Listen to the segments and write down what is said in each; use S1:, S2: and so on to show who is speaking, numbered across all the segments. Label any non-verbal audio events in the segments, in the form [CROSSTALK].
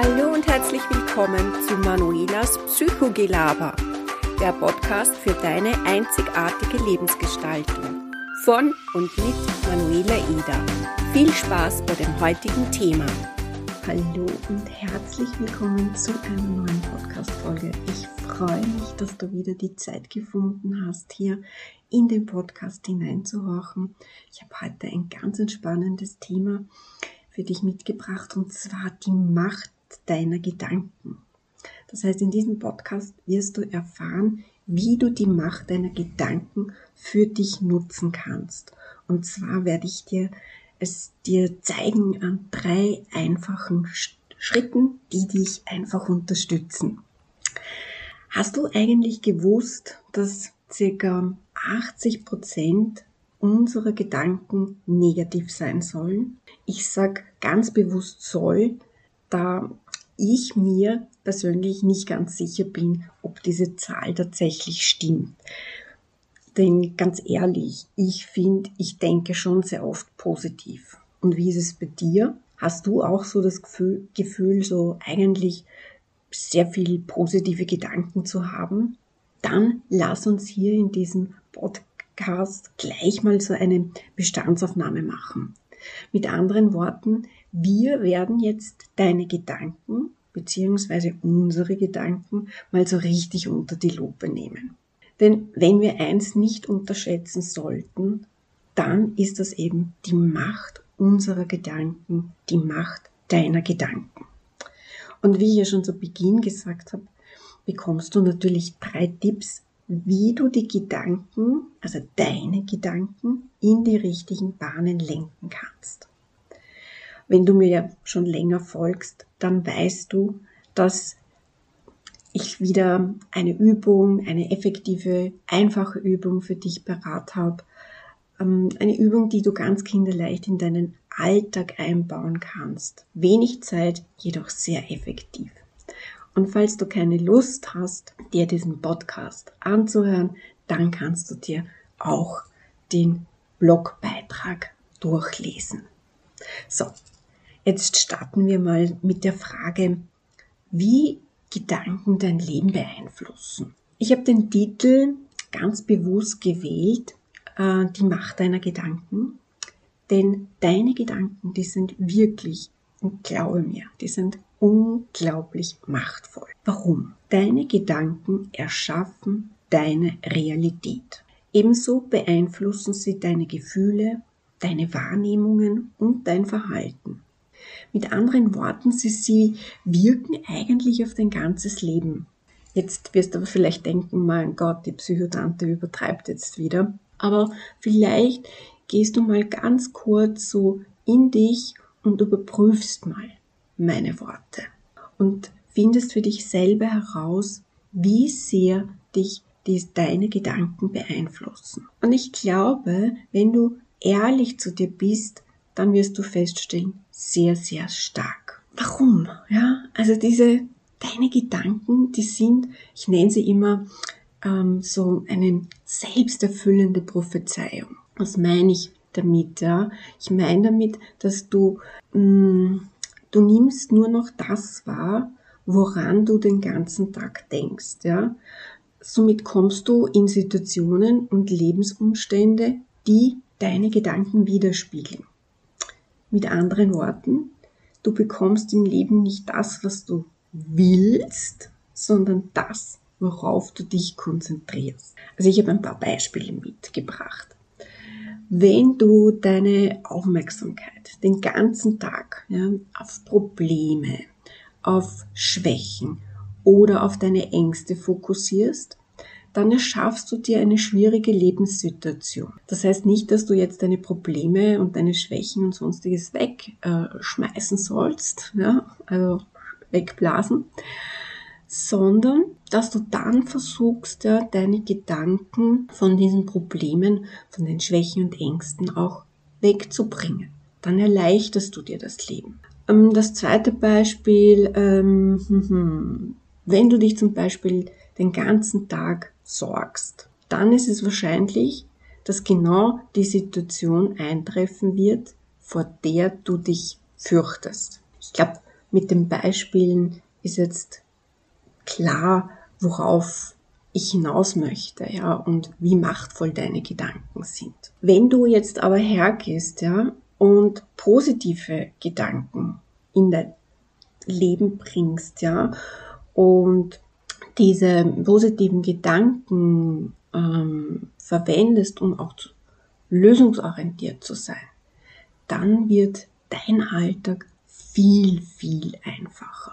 S1: Hallo und herzlich willkommen zu Manuelas Psychogelaber, der Podcast für deine einzigartige Lebensgestaltung. Von und mit Manuela Eder. Viel Spaß bei dem heutigen Thema.
S2: Hallo und herzlich willkommen zu einer neuen Podcast-Folge. Ich freue mich, dass du wieder die Zeit gefunden hast, hier in den Podcast hineinzuhorchen. Ich habe heute ein ganz entspannendes Thema für dich mitgebracht und zwar die Macht deiner Gedanken. Das heißt, in diesem Podcast wirst du erfahren, wie du die Macht deiner Gedanken für dich nutzen kannst. Und zwar werde ich dir es dir zeigen an drei einfachen Schritten, die dich einfach unterstützen. Hast du eigentlich gewusst, dass circa 80 Prozent unserer Gedanken negativ sein sollen? Ich sag ganz bewusst soll, da ich mir persönlich nicht ganz sicher bin, ob diese Zahl tatsächlich stimmt. Denn ganz ehrlich, ich finde, ich denke schon sehr oft positiv. Und wie ist es bei dir? Hast du auch so das Gefühl, Gefühl so eigentlich sehr viel positive Gedanken zu haben? Dann lass uns hier in diesem Podcast gleich mal so eine Bestandsaufnahme machen. Mit anderen Worten, wir werden jetzt deine Gedanken beziehungsweise unsere Gedanken mal so richtig unter die Lupe nehmen. Denn wenn wir eins nicht unterschätzen sollten, dann ist das eben die Macht unserer Gedanken, die Macht deiner Gedanken. Und wie ich ja schon zu Beginn gesagt habe, bekommst du natürlich drei Tipps, wie du die Gedanken, also deine Gedanken, in die richtigen Bahnen lenken kannst. Wenn du mir ja schon länger folgst, dann weißt du, dass ich wieder eine Übung, eine effektive, einfache Übung für dich parat habe. Ähm, eine Übung, die du ganz kinderleicht in deinen Alltag einbauen kannst. Wenig Zeit, jedoch sehr effektiv. Und falls du keine Lust hast, dir diesen Podcast anzuhören, dann kannst du dir auch den Blogbeitrag durchlesen. So, jetzt starten wir mal mit der Frage, wie Gedanken dein Leben beeinflussen. Ich habe den Titel ganz bewusst gewählt, äh, die Macht deiner Gedanken, denn deine Gedanken, die sind wirklich, und glaube mir, die sind unglaublich machtvoll. Warum? Deine Gedanken erschaffen deine Realität. Ebenso beeinflussen sie deine Gefühle, deine Wahrnehmungen und dein Verhalten. Mit anderen Worten, sie, sie wirken eigentlich auf dein ganzes Leben. Jetzt wirst du aber vielleicht denken, mein Gott, die Psychotante übertreibt jetzt wieder. Aber vielleicht gehst du mal ganz kurz so in dich und überprüfst mal meine Worte und findest für dich selber heraus, wie sehr dich die, deine Gedanken beeinflussen. Und ich glaube, wenn du ehrlich zu dir bist, dann wirst du feststellen, sehr, sehr stark. Warum? Ja, also diese, deine Gedanken, die sind, ich nenne sie immer ähm, so eine selbsterfüllende Prophezeiung. Was meine ich damit? Ja? Ich meine damit, dass du, mh, mm, du nimmst nur noch das wahr, woran du den ganzen Tag denkst. Ja? Somit kommst du in Situationen und Lebensumstände, die deine Gedanken widerspiegeln. Mit anderen Worten, du bekommst im Leben nicht das, was du willst, sondern das, worauf du dich konzentrierst. Also ich habe ein paar Beispiele mitgebracht. Wenn du deine Aufmerksamkeit den ganzen Tag ja, auf Probleme, auf Schwächen oder auf deine Ängste fokussierst, dann erschaffst du dir eine schwierige Lebenssituation. Das heißt nicht, dass du jetzt deine Probleme und deine Schwächen und sonstiges wegschmeißen sollst, ja, also wegblasen, sondern dass du dann versuchst, ja, deine Gedanken von diesen Problemen, von den Schwächen und Ängsten auch wegzubringen. Dann erleichterst du dir das Leben. Ähm, das zweite Beispiel, ähm, hm, hm, wenn du dich zum Beispiel den ganzen Tag sorgst, dann ist es wahrscheinlich, dass genau die Situation eintreffen wird, vor der du dich fürchtest. Ich glaube, mit den Beispielen ist jetzt klar, worauf ich hinaus möchte, ja, und wie machtvoll deine Gedanken sind. Wenn du jetzt aber hergehst, ja, und positive Gedanken in dein Leben bringst, ja, und diese positiven Gedanken ähm, verwendest, um auch zu, lösungsorientiert zu sein, dann wird dein Alltag viel, viel einfacher.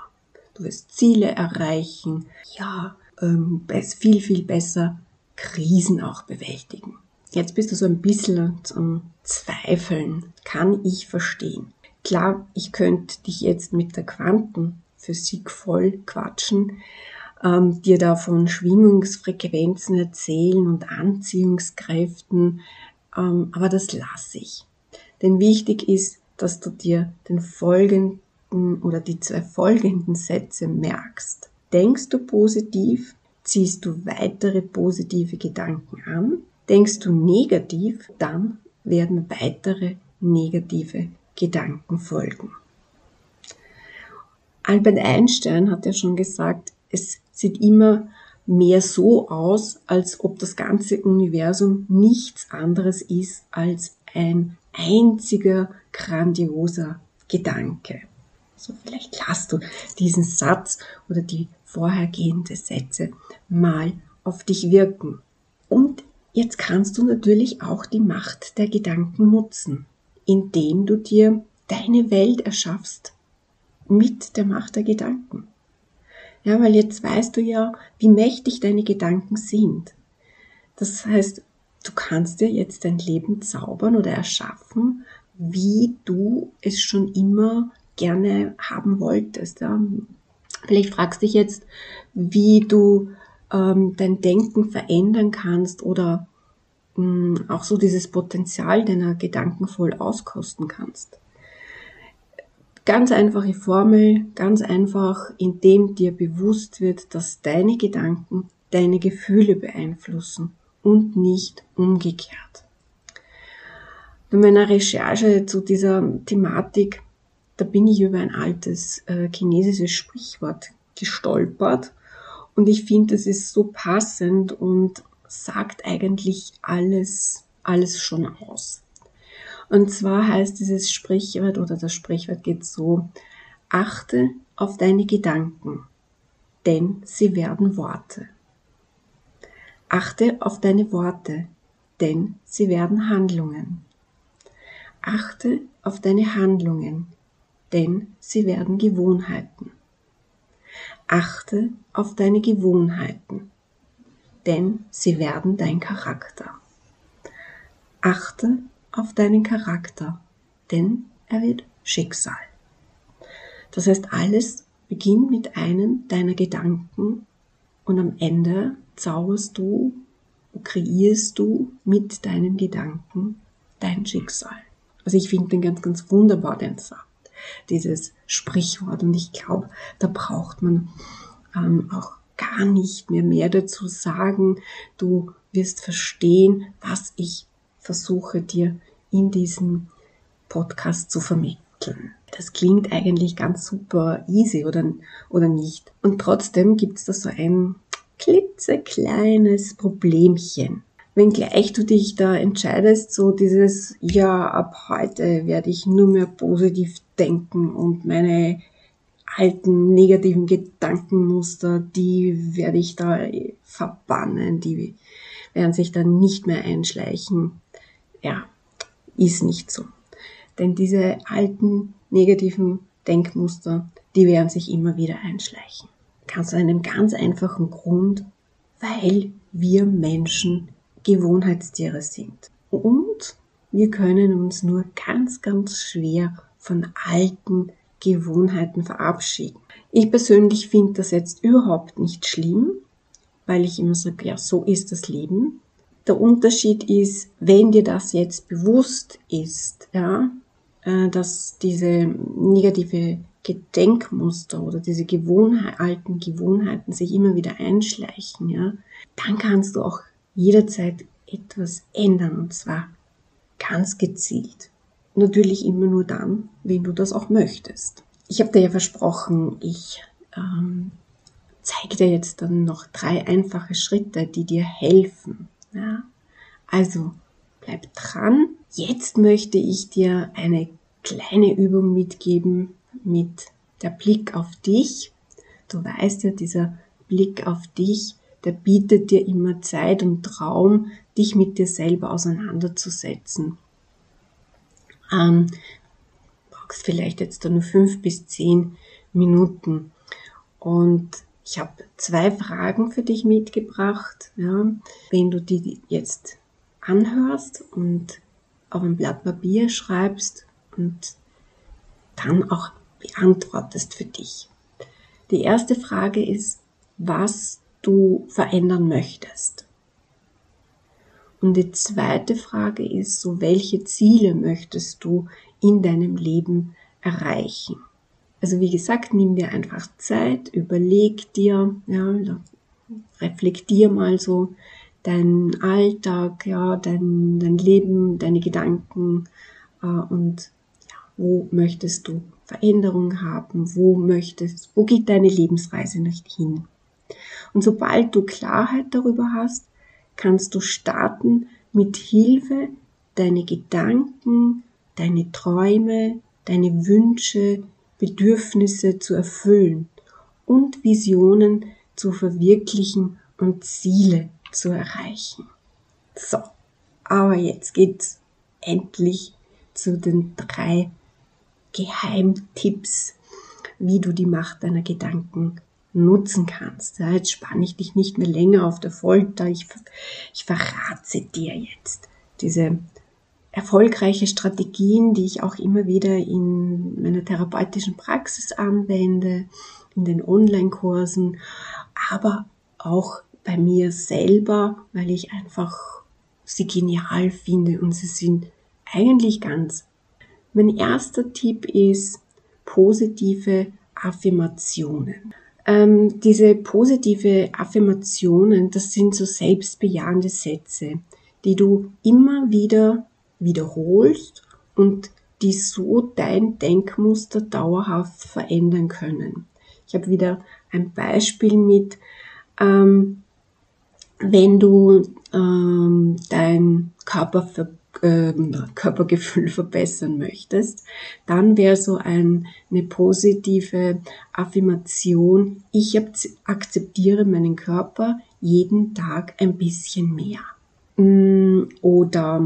S2: Du wirst Ziele erreichen, ja, ähm, viel, viel besser Krisen auch bewältigen. Jetzt bist du so ein bisschen zum Zweifeln. Kann ich verstehen. Klar, ich könnte dich jetzt mit der Quantenphysik voll quatschen, ähm, dir da von Schwingungsfrequenzen erzählen und Anziehungskräften, ähm, aber das lasse ich. Denn wichtig ist, dass du dir den folgenden oder die zwei folgenden Sätze merkst. Denkst du positiv, ziehst du weitere positive Gedanken an. Denkst du negativ, dann werden weitere negative Gedanken folgen. Albert Einstein hat ja schon gesagt, es sieht immer mehr so aus, als ob das ganze Universum nichts anderes ist als ein einziger grandioser Gedanke. So vielleicht lass du diesen Satz oder die vorhergehenden Sätze mal auf dich wirken. Und jetzt kannst du natürlich auch die Macht der Gedanken nutzen, indem du dir deine Welt erschaffst mit der Macht der Gedanken. Ja, weil jetzt weißt du ja, wie mächtig deine Gedanken sind. Das heißt, du kannst dir jetzt dein Leben zaubern oder erschaffen, wie du es schon immer gerne haben wolltest. Ja. Vielleicht fragst du dich jetzt, wie du ähm, dein Denken verändern kannst oder mh, hm, auch so dieses Potenzial deiner Gedanken voll auskosten kannst. Ganz einfache Formel, ganz einfach, indem dir bewusst wird, dass deine Gedanken deine Gefühle beeinflussen und nicht umgekehrt. Bei meiner Recherche zu dieser Thematik, da bin ich über ein altes äh, chinesisches Sprichwort gestolpert und ich finde, das ist so passend und sagt eigentlich alles, alles schon aus. Und zwar heißt dieses Sprichwort oder das Sprichwort geht so, achte auf deine Gedanken, denn sie werden Worte. Achte auf deine Worte, denn sie werden Handlungen. Achte auf deine Handlungen, denn sie werden Gewohnheiten. Achte auf deine Gewohnheiten, denn sie werden dein Charakter. Achte auf deinen Charakter, denn er wird Schicksal. Das heißt, alles beginnt mit einem deiner Gedanken und am Ende zauberst du, kreierst du mit deinen Gedanken dein Schicksal. Also ich finde den ganz, ganz wunderbar, den Satz, dieses Sprichwort. Und ich glaube, da braucht man ähm, auch gar nicht mehr mehr dazu sagen. Du wirst verstehen, was ich versuche dir in diesem Podcast zu vermitteln. Das klingt eigentlich ganz super easy oder, oder nicht. Und trotzdem gibt es da so ein klitzekleines Problemchen. Wenngleich du dich da entscheidest, so dieses, ja, ab heute werde ich nur mehr positiv denken und meine alten negativen Gedankenmuster, die werde ich da verbannen, die werden sich dann nicht mehr einschleichen. Ja, ist nicht so. Denn diese alten negativen Denkmuster, die werden sich immer wieder einschleichen. Ganz aus einem ganz einfachen Grund, weil wir Menschen Gewohnheitstiere sind. Und wir können uns nur ganz, ganz schwer von alten Gewohnheiten verabschieden. Ich persönlich finde das jetzt überhaupt nicht schlimm, weil ich immer sage, ja, so ist das Leben. Der Unterschied ist, wenn dir das jetzt bewusst ist, ja, äh, dass diese negative Gedenkmuster oder diese Gewohnheit, alten Gewohnheiten sich immer wieder einschleichen, ja, dann kannst du auch jederzeit etwas ändern und zwar ganz gezielt. Natürlich immer nur dann, wenn du das auch möchtest. ich habe dir ja versprochen, ich ähm, zeige dir jetzt dann noch drei einfache Schritte, die dir helfen. Ja? Also bleib dran. Jetzt möchte ich dir eine kleine Übung mitgeben mit der Blick auf dich. Du weißt ja, dieser Blick auf dich, der bietet dir immer Zeit und Raum, dich mit dir selber auseinanderzusetzen. Ähm, brauchst vielleicht jetzt nur fünf bis zehn Minuten. Und ich habe zwei Fragen für dich mitgebracht. Ja. Wenn du die jetzt anhörst und auf ein Blatt Papier schreibst und dann auch beantwortest für dich. Die erste Frage ist, was du verändern möchtest. Und die zweite Frage ist, so welche Ziele möchtest du in deinem Leben erreichen? Also wie gesagt, nimm dir einfach Zeit, überleg dir, ja, reflektier mal so deinen Alltag, ja, dein, dein Leben, deine Gedanken äh, und ja, wo möchtest du Veränderung haben, wo möchtest, wo geht deine Lebensreise nicht hin? Und sobald du Klarheit darüber hast, kannst du starten, mit Hilfe deine Gedanken, deine Träume, deine Wünsche, Bedürfnisse zu erfüllen und Visionen zu verwirklichen und Ziele zu erreichen. So, aber jetzt geht's endlich zu den drei Geheimtipps, wie du die Macht deiner Gedanken nutzen kannst. Ja, jetzt spanne ich dich nicht mehr länger auf der Folter. Ich, ich verrate dir jetzt diese erfolgreiche Strategien, die ich auch immer wieder in meiner therapeutischen Praxis anwende, in den Online-Kursen, aber auch bei mir selber, weil ich einfach sie genial finde und sie sind eigentlich ganz. Mein erster Tipp ist positive Affirmationen. Ähm, diese positive Affirmationen, das sind so selbstbejahende Sätze, die du immer wieder wiederholst und die so dein Denkmuster dauerhaft verändern können. Ich habe wieder ein Beispiel mit, ähm, wenn du ähm, dein Körper ähm, Körpergefühl [LAUGHS] verbessern möchtest, dann wäre so ein, eine positive Affirmation, ich akzeptiere meinen Körper jeden Tag ein bisschen mehr. Mm, oder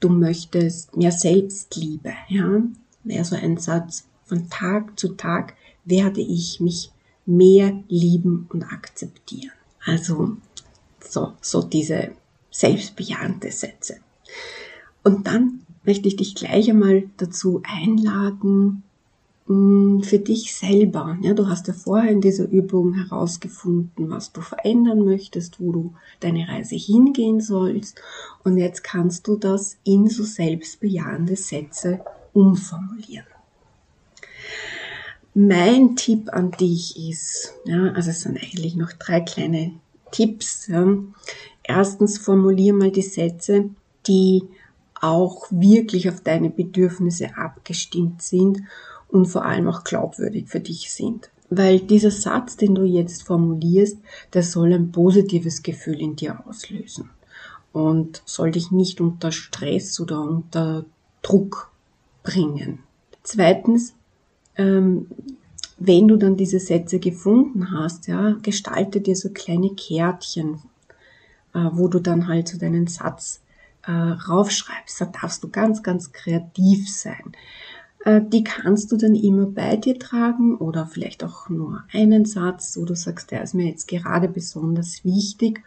S2: du möchtest mehr Selbstliebe, ja, wäre so ein Satz, von Tag zu Tag werde ich mich mehr lieben und akzeptieren. Also so, so diese selbstbejahende Sätze. Und dann möchte ich dich gleich einmal dazu einladen, für dich selber. Ja, du hast ja vorher in dieser Übung herausgefunden, was du verändern möchtest, wo du deine Reise hingehen sollst. Und jetzt kannst du das in so selbstbejahende Sätze umformulieren. Mein Tipp an dich ist, ja, also es sind eigentlich noch drei kleine Tipps. Ja. Erstens formulier mal die Sätze, die auch wirklich auf deine Bedürfnisse abgestimmt sind und vor allem auch glaubwürdig für dich sind. Weil dieser Satz, den du jetzt formulierst, der soll ein positives Gefühl in dir auslösen und soll dich nicht unter Stress oder unter Druck bringen. Zweitens, ähm, wenn du dann diese Sätze gefunden hast, ja, gestalte dir so kleine Kärtchen, äh, wo du dann halt so deinen Satz äh, raufschreibst. Da darfst du ganz, ganz kreativ sein. Äh, die kannst du dann immer bei dir tragen oder vielleicht auch nur einen Satz, wo du sagst, der ist mir jetzt gerade besonders wichtig.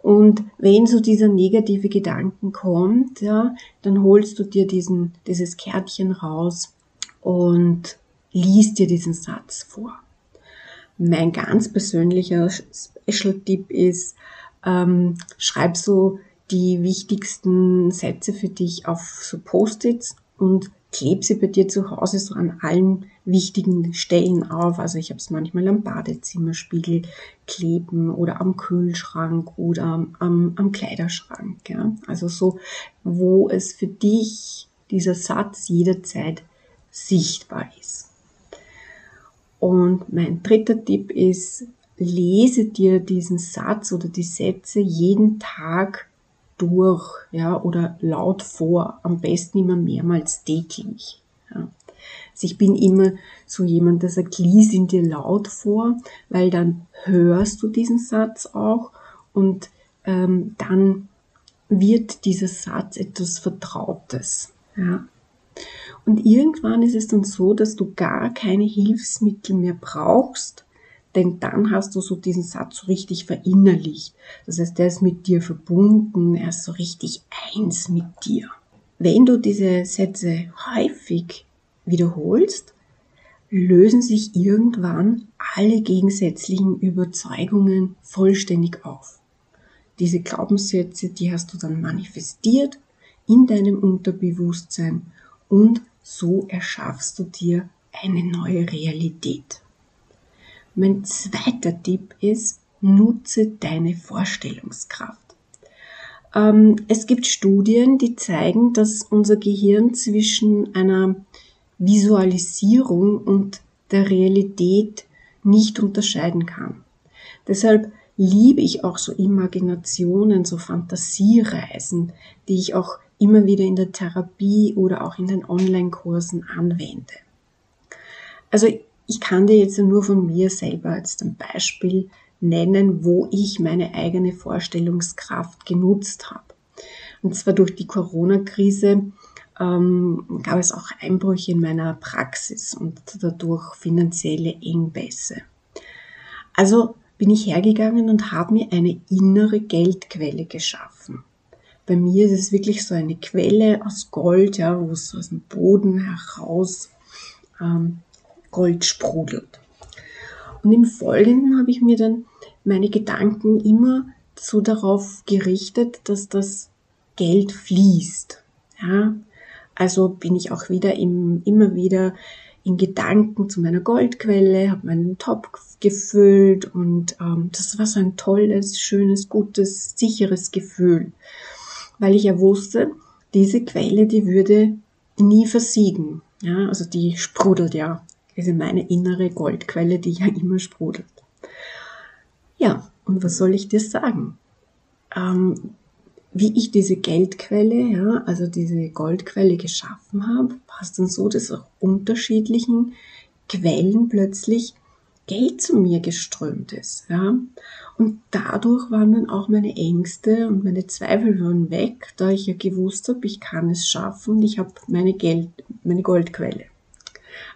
S2: Und wenn so dieser negative Gedanken kommt, ja, dann holst du dir diesen, dieses Kärtchen raus und liest dir diesen Satz vor. Mein ganz persönlicher Special-Tipp ist, ähm, schreib so die wichtigsten Sätze für dich auf so Post-its und kleb sie bei dir zu Hause so an allen wichtigen Stellen auf. Also ich habe es manchmal am Badezimmerspiegel kleben oder am Kühlschrank oder am, am Kleiderschrank. Ja? Also so, wo es für dich dieser Satz jederzeit sichtbar ist. Und mein dritter Tipp ist, lese dir diesen Satz oder die Sätze jeden Tag durch, ja, oder laut vor, am besten immer mehrmals täglich. Ja. Also ich bin immer so jemand, der sagt, lies ihn dir laut vor, weil dann hörst du diesen Satz auch und ähm, dann wird dieser Satz etwas Vertrautes. Ja. Und irgendwann ist es dann so, dass du gar keine Hilfsmittel mehr brauchst, denn dann hast du so diesen Satz so richtig verinnerlicht. Das heißt, der ist mit dir verbunden, er ist so richtig eins mit dir. Wenn du diese Sätze häufig wiederholst, lösen sich irgendwann alle gegensätzlichen Überzeugungen vollständig auf. Diese Glaubenssätze, die hast du dann manifestiert in deinem Unterbewusstsein und so erschaffst du dir eine neue Realität. Mein zweiter Tipp ist, nutze deine Vorstellungskraft. Ähm, es gibt Studien, die zeigen, dass unser Gehirn zwischen einer Visualisierung und der Realität nicht unterscheiden kann. Deshalb liebe ich auch so Imaginationen, so Fantasiereisen, die ich auch immer wieder in der Therapie oder auch in den Online-Kursen anwende. Also ich kann dir jetzt nur von mir selber als ein Beispiel nennen, wo ich meine eigene Vorstellungskraft genutzt habe. Und zwar durch die Corona-Krise ähm, gab es auch Einbrüche in meiner Praxis und dadurch finanzielle Engpässe. Also bin ich hergegangen und habe mir eine innere Geldquelle geschaffen. Bei mir ist es wirklich so eine Quelle aus Gold, ja, wo es aus dem Boden heraus ähm, Gold sprudelt. Und im Folgenden habe ich mir dann meine Gedanken immer so darauf gerichtet, dass das Geld fließt. Ja, also bin ich auch wieder im, immer wieder in Gedanken zu meiner Goldquelle, habe meinen Topf gefüllt und ähm, das war so ein tolles, schönes, gutes, sicheres Gefühl, weil ich ja wusste, diese Quelle, die würde nie versiegen. Ja, also die sprudelt ja also meine innere Goldquelle, die ja immer sprudelt. Ja, und was soll ich dir sagen? Ähm, wie ich diese Geldquelle, ja, also diese Goldquelle geschaffen habe, war es dann so, dass auch unterschiedlichen Quellen plötzlich Geld zu mir geströmt ist, ja. Und dadurch waren dann auch meine Ängste und meine Zweifel waren weg, da ich ja gewusst habe, ich kann es schaffen und ich habe meine Geld, meine Goldquelle.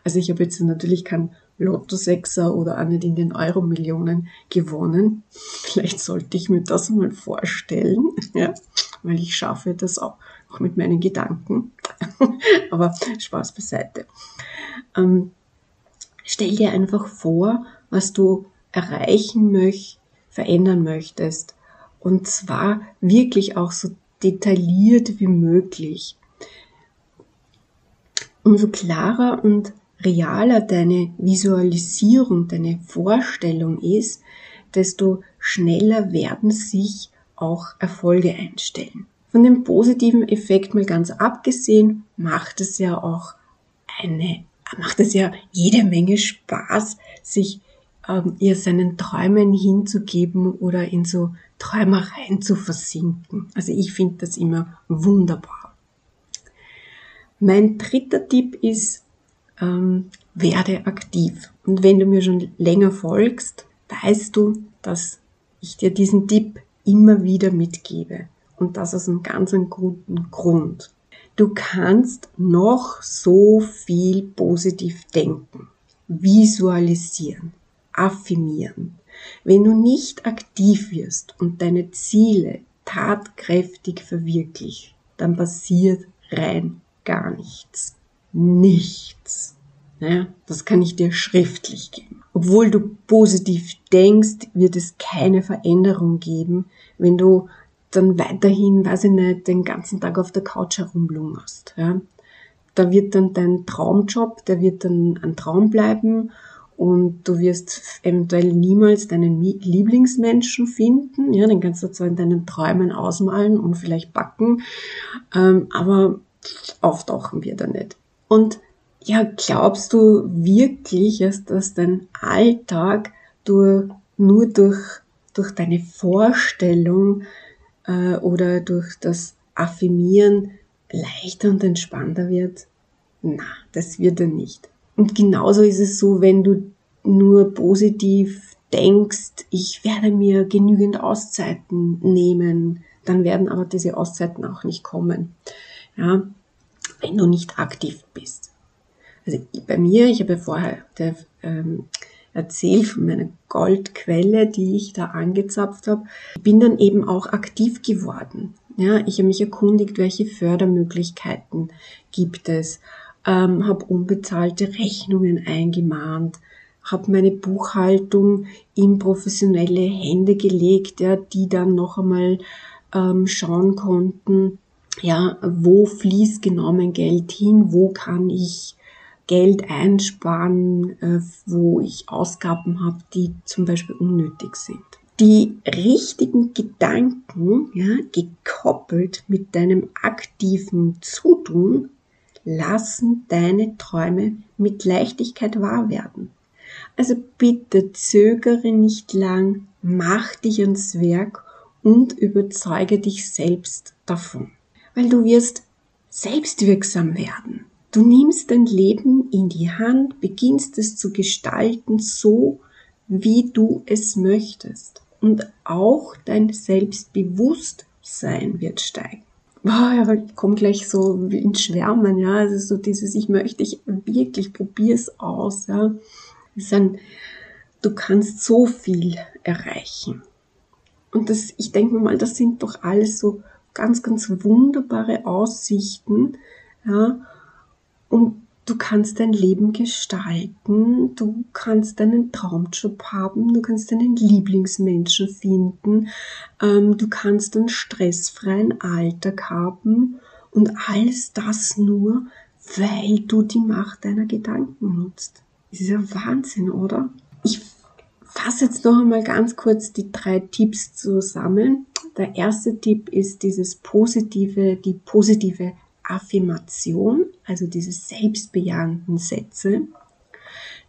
S2: Also ich habe jetzt natürlich kein Lotto-Sechser oder auch nicht in den Euro-Millionen gewonnen. [LAUGHS] Vielleicht sollte ich mir das mal vorstellen, [LAUGHS] ja, weil ich schaffe das auch, auch mit meinen Gedanken. [LAUGHS] Aber Spaß beiseite. Ähm, stell dir einfach vor, was du erreichen möchtest, verändern möchtest. Und zwar wirklich auch so detailliert wie möglich. Umso klarer und realer deine Visualisierung, deine Vorstellung ist, desto schneller werden sich auch Erfolge einstellen. Von dem positiven Effekt mal ganz abgesehen, macht es ja auch eine, macht es ja jede Menge Spaß, sich ähm, ihr seinen Träumen hinzugeben oder in so Träumereien zu versinken. Also ich finde das immer wunderbar. Mein dritter Tipp ist, ähm, werde aktiv. Und wenn du mir schon länger folgst, weißt du, dass ich dir diesen Tipp immer wieder mitgebe. Und das aus einem ganz guten Grund. Du kannst noch so viel positiv denken, visualisieren, affirmieren. Wenn du nicht aktiv wirst und deine Ziele tatkräftig verwirklicht, dann passiert rein gar nichts nichts. Ja, das kann ich dir schriftlich geben. Obwohl du positiv denkst, wird es keine Veränderung geben, wenn du dann weiterhin, weiß ich nicht, den ganzen Tag auf der Couch herumlungerst. Ja. Da wird dann dein Traumjob, der wird dann ein Traum bleiben und du wirst eventuell niemals deinen Lieblingsmenschen finden. Ja, den kannst du zwar in deinen Träumen ausmalen und vielleicht backen, ähm, aber auftauchen wird er nicht. Und ja, glaubst du wirklich, dass dein Alltag durch, nur durch, durch deine Vorstellung äh, oder durch das Affirmieren leichter und entspannter wird? Na, das wird er nicht. Und genauso ist es so, wenn du nur positiv denkst, ich werde mir genügend Auszeiten nehmen, dann werden aber diese Auszeiten auch nicht kommen. Ja, wenn du nicht aktiv bist. Also bei mir, ich habe vorher ähm, erzählt von meiner Goldquelle, die ich da angezapft habe, bin dann eben auch aktiv geworden. Ja, ich habe mich erkundigt, welche Fördermöglichkeiten gibt es, ähm, habe unbezahlte Rechnungen eingemahnt, habe meine Buchhaltung in professionelle Hände gelegt, ja, die dann noch einmal ähm, schauen konnten, ja, wo fließt mein Geld hin, wo kann ich Geld einsparen, äh, wo ich Ausgaben habe, die zum Beispiel unnötig sind. Die richtigen Gedanken, ja, gekoppelt mit deinem aktiven Zutun, lassen deine Träume mit Leichtigkeit wahr werden. Also bitte zögere nicht lang, mach dich ans Werk und überzeuge dich selbst davon. Weil du wirst selbstwirksam werden. Du nimmst dein Leben in die Hand, beginnst es zu gestalten, so wie du es möchtest. Und auch dein Selbstbewusstsein wird steigen. Boah, ja, ich komme gleich so ins Schwärmen, ja. Also so dieses, ich möchte, ich wirklich probier's aus, ja sind, du kannst so viel erreichen. Und das, ich denke mal, das sind doch alles so ganz, ganz wunderbare Aussichten, ja. Und du kannst dein Leben gestalten, du kannst deinen Traumjob haben, du kannst deinen Lieblingsmenschen finden, ähm, du kannst einen stressfreien Alltag haben und alles das nur, weil du die Macht deiner Gedanken nutzt. Das ist ja Wahnsinn, oder? Ich fasse jetzt noch einmal ganz kurz die drei Tipps zusammen. Der erste Tipp ist dieses positive, die positive Affirmation, also diese selbstbejahenden Sätze.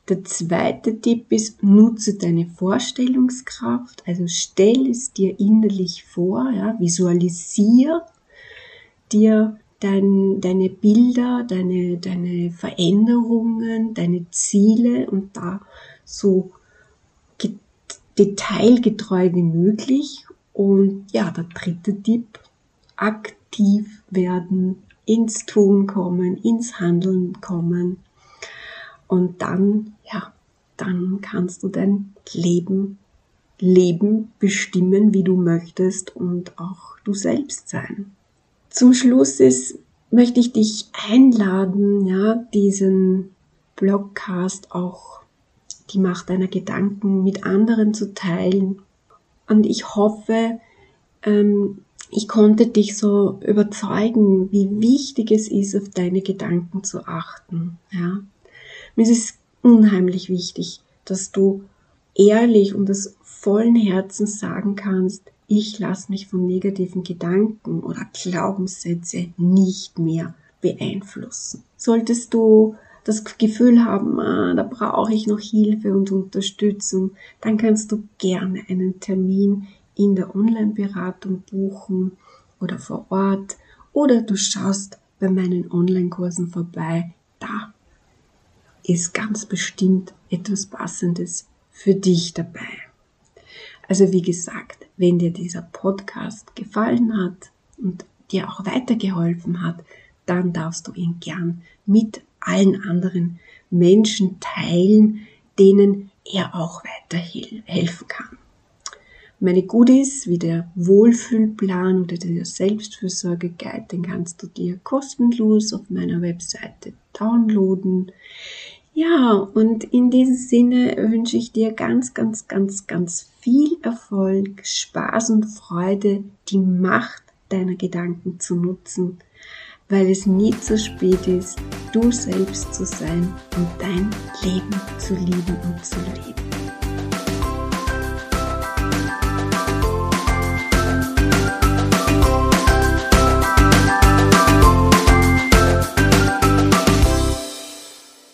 S2: Der zweite Tipp ist, nutze deine Vorstellungskraft, also stell es dir innerlich vor, ja, visualisier dir dein, deine Bilder, deine, deine Veränderungen, deine Ziele und da so detailgetreu wie möglich. Und ja, der dritte Tipp, aktiv werden, ins Tun kommen, ins Handeln kommen. Und dann, ja, dann kannst du dein Leben leben, bestimmen, wie du möchtest und auch du selbst sein. Zum Schluss ist, möchte ich dich einladen, ja, diesen Blogcast auch die Macht deiner Gedanken mit anderen zu teilen. Und ich hoffe, ähm, ich konnte dich so überzeugen, wie wichtig es ist, auf deine Gedanken zu achten. Ja, mir ist es unheimlich wichtig, dass du ehrlich und aus vollen Herzen sagen kannst, ich lasse mich von negativen Gedanken oder Glaubenssätze nicht mehr beeinflussen. Solltest du das Gefühl haben, ah, da brauche ich noch Hilfe und Unterstützung, dann kannst du gerne einen Termin in der Online-Beratung buchen oder vor Ort oder du schaust bei meinen Online-Kursen vorbei. Da ist ganz bestimmt etwas Passendes für dich dabei. Also wie gesagt, wenn dir dieser Podcast gefallen hat und dir auch weitergeholfen hat, dann darfst du ihn gern mit allen anderen Menschen teilen, denen er auch weiterhelfen kann. Meine Goodies wie der Wohlfühlplan oder der Selbstfürsorge-Guide, den kannst du dir kostenlos auf meiner Webseite downloaden. Ja, und in diesem Sinne wünsche ich dir ganz, ganz, ganz, ganz viel Erfolg, Spaß und Freude, die Macht deiner Gedanken zu nutzen, weil es nie zu spät ist, du selbst zu sein und dein Leben zu lieben und zu leben.